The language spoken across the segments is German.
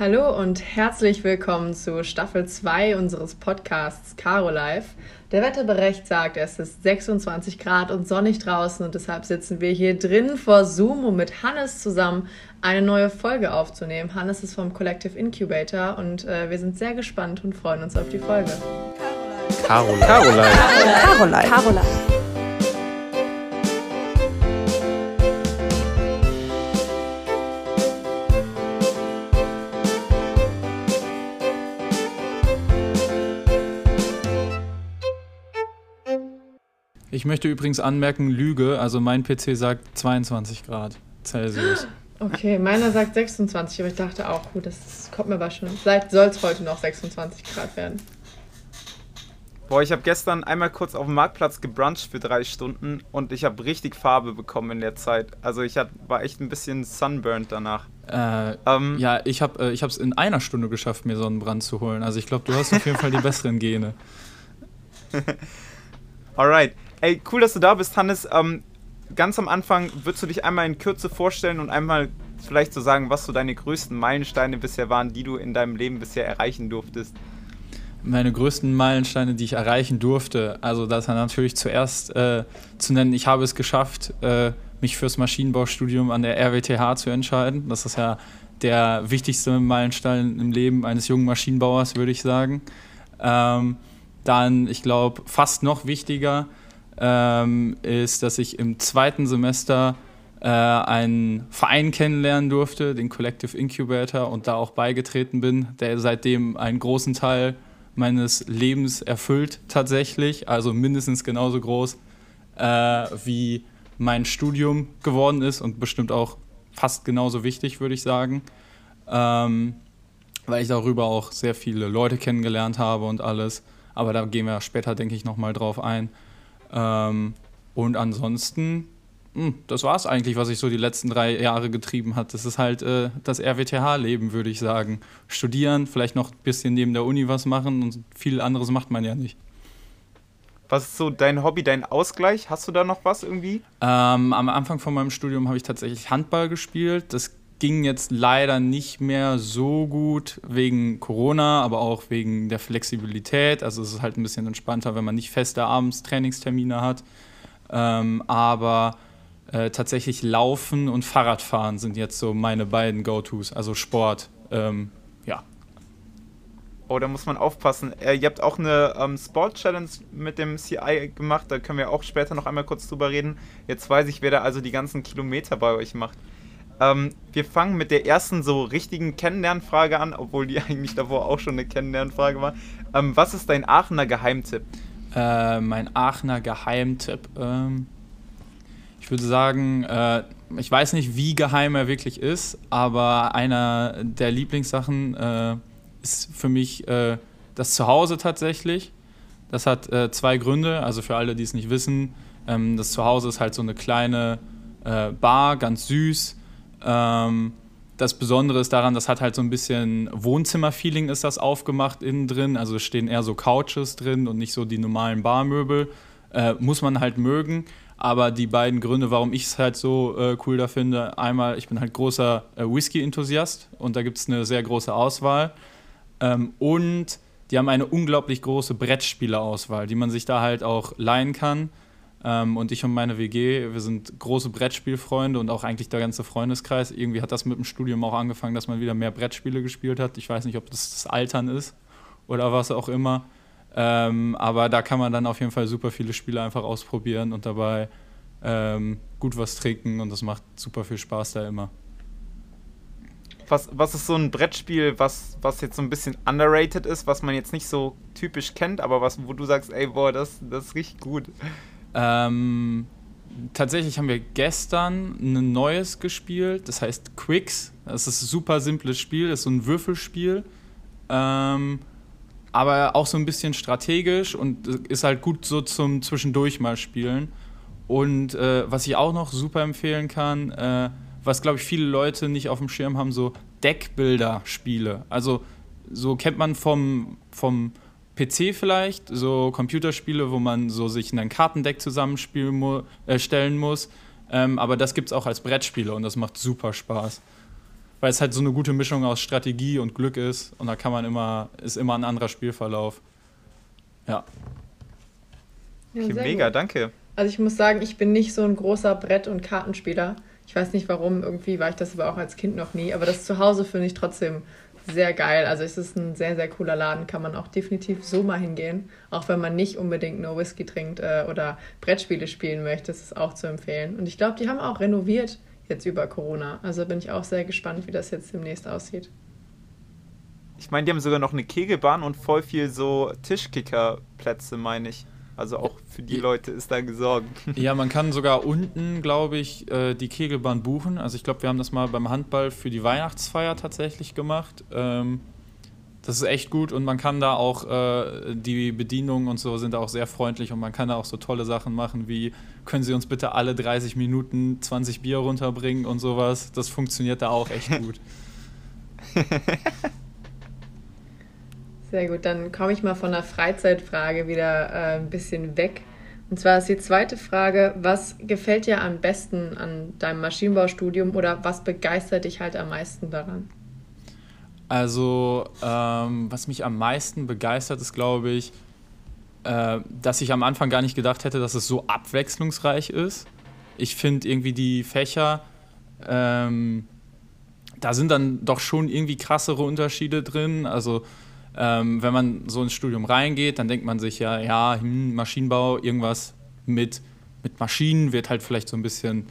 Hallo und herzlich willkommen zu Staffel 2 unseres Podcasts Caro Life. Der Wetterbericht sagt, es ist 26 Grad und sonnig draußen und deshalb sitzen wir hier drin vor Zoom, um mit Hannes zusammen eine neue Folge aufzunehmen. Hannes ist vom Collective Incubator und äh, wir sind sehr gespannt und freuen uns auf die Folge. Caro Life. Caro Life. Caro Life. Ich möchte übrigens anmerken, Lüge, also mein PC sagt 22 Grad Celsius. Okay, meiner sagt 26, aber ich dachte auch, gut, das kommt mir aber schon. Vielleicht soll es heute noch 26 Grad werden. Boah, ich habe gestern einmal kurz auf dem Marktplatz gebruncht für drei Stunden und ich habe richtig Farbe bekommen in der Zeit. Also ich hat, war echt ein bisschen sunburned danach. Äh, ähm, ja, ich habe es äh, in einer Stunde geschafft, mir Sonnenbrand zu holen. Also ich glaube, du hast auf jeden Fall die besseren Gene. Alright. Ey, cool, dass du da bist, Hannes. Ähm, ganz am Anfang würdest du dich einmal in Kürze vorstellen und einmal vielleicht so sagen, was so deine größten Meilensteine bisher waren, die du in deinem Leben bisher erreichen durftest? Meine größten Meilensteine, die ich erreichen durfte, also das natürlich zuerst äh, zu nennen, ich habe es geschafft, äh, mich fürs Maschinenbaustudium an der RWTH zu entscheiden. Das ist ja der wichtigste Meilenstein im Leben eines jungen Maschinenbauers, würde ich sagen. Ähm, dann, ich glaube, fast noch wichtiger, ähm, ist, dass ich im zweiten Semester äh, einen Verein kennenlernen durfte, den Collective Incubator, und da auch beigetreten bin, der seitdem einen großen Teil meines Lebens erfüllt tatsächlich, also mindestens genauso groß äh, wie mein Studium geworden ist und bestimmt auch fast genauso wichtig, würde ich sagen. Ähm, weil ich darüber auch sehr viele Leute kennengelernt habe und alles. Aber da gehen wir später, denke ich, nochmal drauf ein. Ähm, und ansonsten, mh, hm, das war es eigentlich, was ich so die letzten drei Jahre getrieben hat. Das ist halt äh, das RWTH-Leben, würde ich sagen. Studieren, vielleicht noch ein bisschen neben der Uni was machen und viel anderes macht man ja nicht. Was ist so dein Hobby, dein Ausgleich? Hast du da noch was irgendwie? Ähm, am Anfang von meinem Studium habe ich tatsächlich Handball gespielt. Das ging jetzt leider nicht mehr so gut wegen Corona, aber auch wegen der Flexibilität. Also es ist halt ein bisschen entspannter, wenn man nicht feste abends Trainingstermine hat. Ähm, aber äh, tatsächlich Laufen und Fahrradfahren sind jetzt so meine beiden Go-Tos, also Sport. Ähm, ja. Oh, da muss man aufpassen. Äh, ihr habt auch eine ähm, Sport-Challenge mit dem CI gemacht, da können wir auch später noch einmal kurz drüber reden. Jetzt weiß ich, wer da also die ganzen Kilometer bei euch macht. Ähm, wir fangen mit der ersten so richtigen Kennenlernfrage an, obwohl die eigentlich davor auch schon eine Kennenlernfrage war. Ähm, was ist dein Aachener Geheimtipp? Äh, mein Aachener Geheimtipp. Ähm, ich würde sagen, äh, ich weiß nicht, wie geheim er wirklich ist, aber einer der Lieblingssachen äh, ist für mich äh, das Zuhause tatsächlich. Das hat äh, zwei Gründe. Also für alle, die es nicht wissen, ähm, das Zuhause ist halt so eine kleine äh, Bar, ganz süß ähm, das Besondere ist daran, das hat halt so ein bisschen Wohnzimmer-Feeling ist das aufgemacht innen drin. Also stehen eher so Couches drin und nicht so die normalen Barmöbel. Äh, muss man halt mögen. Aber die beiden Gründe, warum ich es halt so äh, cool da finde, einmal, ich bin halt großer äh, Whisky-Enthusiast und da gibt es eine sehr große Auswahl. Ähm, und die haben eine unglaublich große Brettspielerauswahl, die man sich da halt auch leihen kann. Ähm, und ich und meine WG, wir sind große Brettspielfreunde und auch eigentlich der ganze Freundeskreis. Irgendwie hat das mit dem Studium auch angefangen, dass man wieder mehr Brettspiele gespielt hat. Ich weiß nicht, ob das das Altern ist oder was auch immer. Ähm, aber da kann man dann auf jeden Fall super viele Spiele einfach ausprobieren und dabei ähm, gut was trinken und das macht super viel Spaß da immer. Was, was ist so ein Brettspiel, was, was jetzt so ein bisschen underrated ist, was man jetzt nicht so typisch kennt, aber was, wo du sagst, ey, boah, das, das richtig gut? Ähm, tatsächlich haben wir gestern ein neues gespielt, das heißt Quicks. Das ist ein super simples Spiel, das ist so ein Würfelspiel. Ähm, aber auch so ein bisschen strategisch und ist halt gut so zum Zwischendurch mal spielen. Und äh, was ich auch noch super empfehlen kann, äh, was glaube ich viele Leute nicht auf dem Schirm haben, so Deckbilder-Spiele. Also so kennt man vom, vom PC vielleicht, so Computerspiele, wo man so sich in ein Kartendeck zusammenstellen mu äh, muss. Ähm, aber das gibt es auch als Brettspiele und das macht super Spaß. weil es halt so eine gute Mischung aus Strategie und Glück ist und da kann man immer, ist immer ein anderer Spielverlauf. Ja. ja okay, mega, gut. danke. Also ich muss sagen, ich bin nicht so ein großer Brett- und Kartenspieler. Ich weiß nicht warum, irgendwie war ich das aber auch als Kind noch nie. Aber das Zuhause finde ich trotzdem sehr geil. Also es ist ein sehr, sehr cooler Laden. Kann man auch definitiv so mal hingehen. Auch wenn man nicht unbedingt nur Whisky trinkt äh, oder Brettspiele spielen möchte, ist es auch zu empfehlen. Und ich glaube, die haben auch renoviert jetzt über Corona. Also bin ich auch sehr gespannt, wie das jetzt demnächst aussieht. Ich meine, die haben sogar noch eine Kegelbahn und voll viel so Tischkickerplätze, meine ich. Also auch für die Leute ist da gesorgt. Ja, man kann sogar unten, glaube ich, äh, die Kegelbahn buchen. Also ich glaube, wir haben das mal beim Handball für die Weihnachtsfeier tatsächlich gemacht. Ähm, das ist echt gut und man kann da auch, äh, die Bedienungen und so sind da auch sehr freundlich und man kann da auch so tolle Sachen machen wie, können Sie uns bitte alle 30 Minuten 20 Bier runterbringen und sowas. Das funktioniert da auch echt gut. Sehr gut, dann komme ich mal von der Freizeitfrage wieder äh, ein bisschen weg. Und zwar ist die zweite Frage, was gefällt dir am besten an deinem Maschinenbaustudium oder was begeistert dich halt am meisten daran? Also, ähm, was mich am meisten begeistert, ist, glaube ich, äh, dass ich am Anfang gar nicht gedacht hätte, dass es so abwechslungsreich ist. Ich finde irgendwie die Fächer, ähm, da sind dann doch schon irgendwie krassere Unterschiede drin. Also, ähm, wenn man so ins Studium reingeht, dann denkt man sich ja, ja, hm, Maschinenbau, irgendwas mit, mit Maschinen wird halt vielleicht so ein bisschen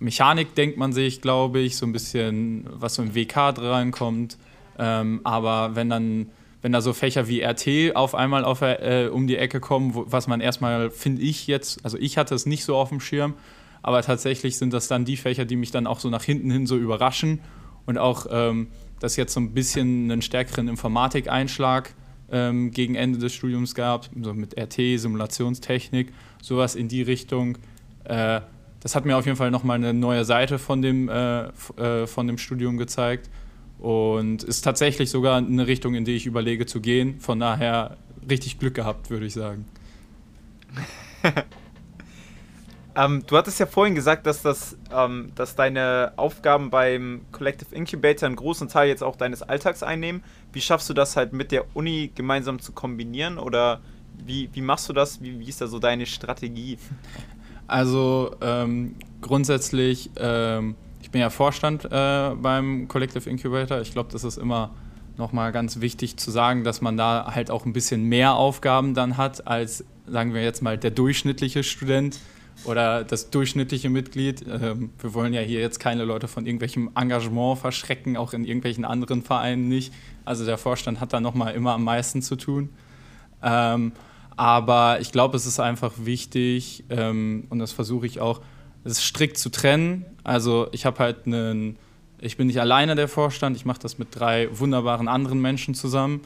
Mechanik, denkt man sich, glaube ich, so ein bisschen, was so im WK reinkommt. Ähm, aber wenn dann, wenn da so Fächer wie RT auf einmal auf, äh, um die Ecke kommen, wo, was man erstmal, finde ich jetzt, also ich hatte es nicht so auf dem Schirm, aber tatsächlich sind das dann die Fächer, die mich dann auch so nach hinten hin so überraschen und auch ähm, dass jetzt so ein bisschen einen stärkeren Informatikeinschlag ähm, gegen Ende des Studiums gab, so mit RT, Simulationstechnik, sowas in die Richtung. Äh, das hat mir auf jeden Fall nochmal eine neue Seite von dem, äh, äh, von dem Studium gezeigt und ist tatsächlich sogar eine Richtung, in die ich überlege zu gehen. Von daher richtig Glück gehabt, würde ich sagen. Ähm, du hattest ja vorhin gesagt, dass, das, ähm, dass deine Aufgaben beim Collective Incubator einen großen Teil jetzt auch deines Alltags einnehmen. Wie schaffst du das halt mit der Uni gemeinsam zu kombinieren oder wie, wie machst du das? Wie, wie ist da so deine Strategie? Also ähm, grundsätzlich, ähm, ich bin ja Vorstand äh, beim Collective Incubator. Ich glaube, das ist immer nochmal ganz wichtig zu sagen, dass man da halt auch ein bisschen mehr Aufgaben dann hat als, sagen wir jetzt mal, der durchschnittliche Student oder das durchschnittliche Mitglied. Ähm, wir wollen ja hier jetzt keine Leute von irgendwelchem Engagement verschrecken, auch in irgendwelchen anderen Vereinen nicht. Also der Vorstand hat da nochmal immer am meisten zu tun. Ähm, aber ich glaube, es ist einfach wichtig ähm, und das versuche ich auch, es strikt zu trennen. Also ich habe halt einen, ich bin nicht alleine der Vorstand, ich mache das mit drei wunderbaren anderen Menschen zusammen.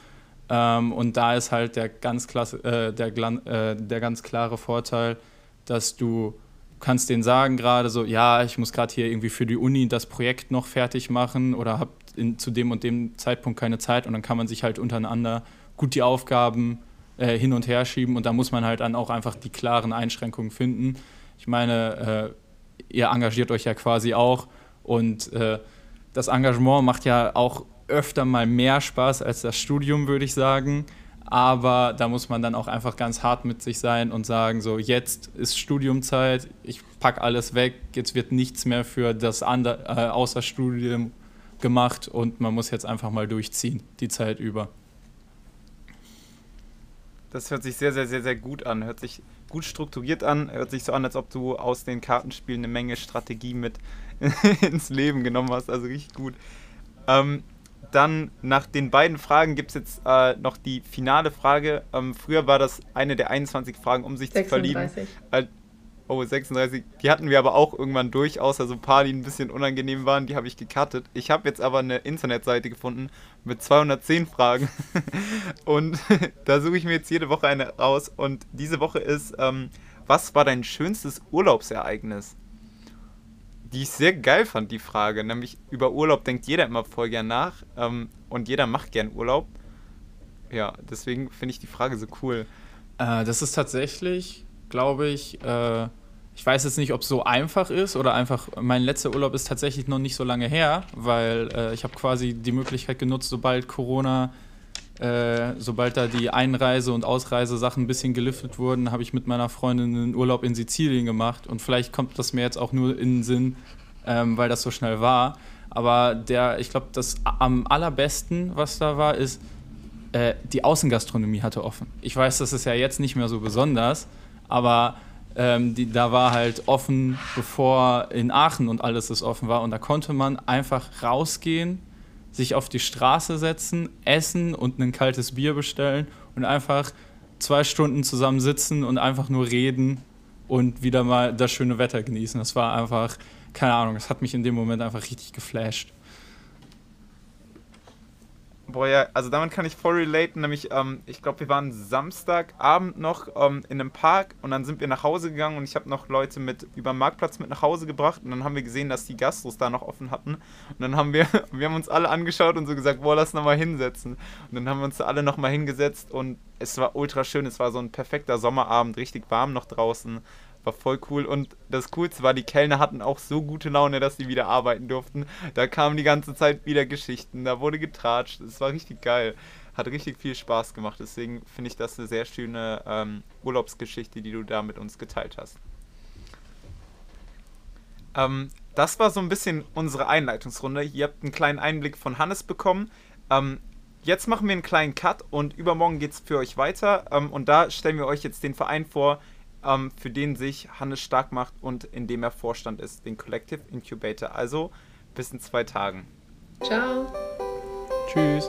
Und da ist halt der ganz, klasse, äh, der, äh, der ganz klare Vorteil, dass du kannst denen sagen gerade so, ja, ich muss gerade hier irgendwie für die Uni das Projekt noch fertig machen oder habe zu dem und dem Zeitpunkt keine Zeit und dann kann man sich halt untereinander gut die Aufgaben äh, hin und her schieben und da muss man halt dann auch einfach die klaren Einschränkungen finden. Ich meine, äh, ihr engagiert euch ja quasi auch und äh, das Engagement macht ja auch öfter mal mehr Spaß als das Studium, würde ich sagen. Aber da muss man dann auch einfach ganz hart mit sich sein und sagen, so jetzt ist Studiumzeit, ich packe alles weg, jetzt wird nichts mehr für das andere, äh, außer gemacht und man muss jetzt einfach mal durchziehen, die Zeit über. Das hört sich sehr, sehr, sehr, sehr gut an. Hört sich gut strukturiert an. Hört sich so an, als ob du aus den Kartenspielen eine Menge Strategie mit ins Leben genommen hast. Also richtig gut. Ähm, dann nach den beiden Fragen gibt es jetzt äh, noch die finale Frage. Ähm, früher war das eine der 21 Fragen, um sich 36. zu verlieben. Äh, oh, 36. Die hatten wir aber auch irgendwann durch, außer so ein paar, die ein bisschen unangenehm waren. Die habe ich gecuttet. Ich habe jetzt aber eine Internetseite gefunden mit 210 Fragen. und da suche ich mir jetzt jede Woche eine raus. Und diese Woche ist, ähm, was war dein schönstes Urlaubsereignis? Die ich sehr geil fand, die Frage. Nämlich über Urlaub denkt jeder immer voll gern nach ähm, und jeder macht gern Urlaub. Ja, deswegen finde ich die Frage so cool. Äh, das ist tatsächlich, glaube ich, äh, ich weiß jetzt nicht, ob es so einfach ist oder einfach, mein letzter Urlaub ist tatsächlich noch nicht so lange her, weil äh, ich habe quasi die Möglichkeit genutzt, sobald Corona, äh, sobald da die Einreise- und Ausreisesachen ein bisschen geliftet wurden, habe ich mit meiner Freundin einen Urlaub in Sizilien gemacht und vielleicht kommt das mir jetzt auch nur in den Sinn, ähm, weil das so schnell war. Aber der, ich glaube, das am allerbesten, was da war, ist, äh, die Außengastronomie hatte offen. Ich weiß, das ist ja jetzt nicht mehr so besonders, aber ähm, die, da war halt offen, bevor in Aachen und alles das offen war. Und da konnte man einfach rausgehen, sich auf die Straße setzen, essen und ein kaltes Bier bestellen und einfach zwei Stunden zusammen sitzen und einfach nur reden und wieder mal das schöne Wetter genießen. Das war einfach, keine Ahnung, das hat mich in dem Moment einfach richtig geflasht. Boah, ja, also damit kann ich voll relaten, nämlich, ähm, ich glaube, wir waren Samstagabend noch ähm, in einem Park und dann sind wir nach Hause gegangen und ich habe noch Leute mit über den Marktplatz mit nach Hause gebracht und dann haben wir gesehen, dass die Gastros da noch offen hatten und dann haben wir, wir haben uns alle angeschaut und so gesagt, boah, lass nochmal hinsetzen. Und dann haben wir uns alle nochmal hingesetzt und es war ultra schön, es war so ein perfekter Sommerabend, richtig warm noch draußen, war voll cool. Und das Coolste war, die Kellner hatten auch so gute Laune, dass sie wieder arbeiten durften. Da kamen die ganze Zeit wieder Geschichten, da wurde getratscht. Es war richtig geil. Hat richtig viel Spaß gemacht. Deswegen finde ich das eine sehr schöne ähm, Urlaubsgeschichte, die du da mit uns geteilt hast. Ähm, das war so ein bisschen unsere Einleitungsrunde. Ihr habt einen kleinen Einblick von Hannes bekommen. Ähm, jetzt machen wir einen kleinen Cut und übermorgen geht es für euch weiter. Ähm, und da stellen wir euch jetzt den Verein vor, ähm, für den sich Hannes stark macht und in dem er Vorstand ist, den Collective Incubator. Also bis in zwei Tagen. Ciao. Tschüss.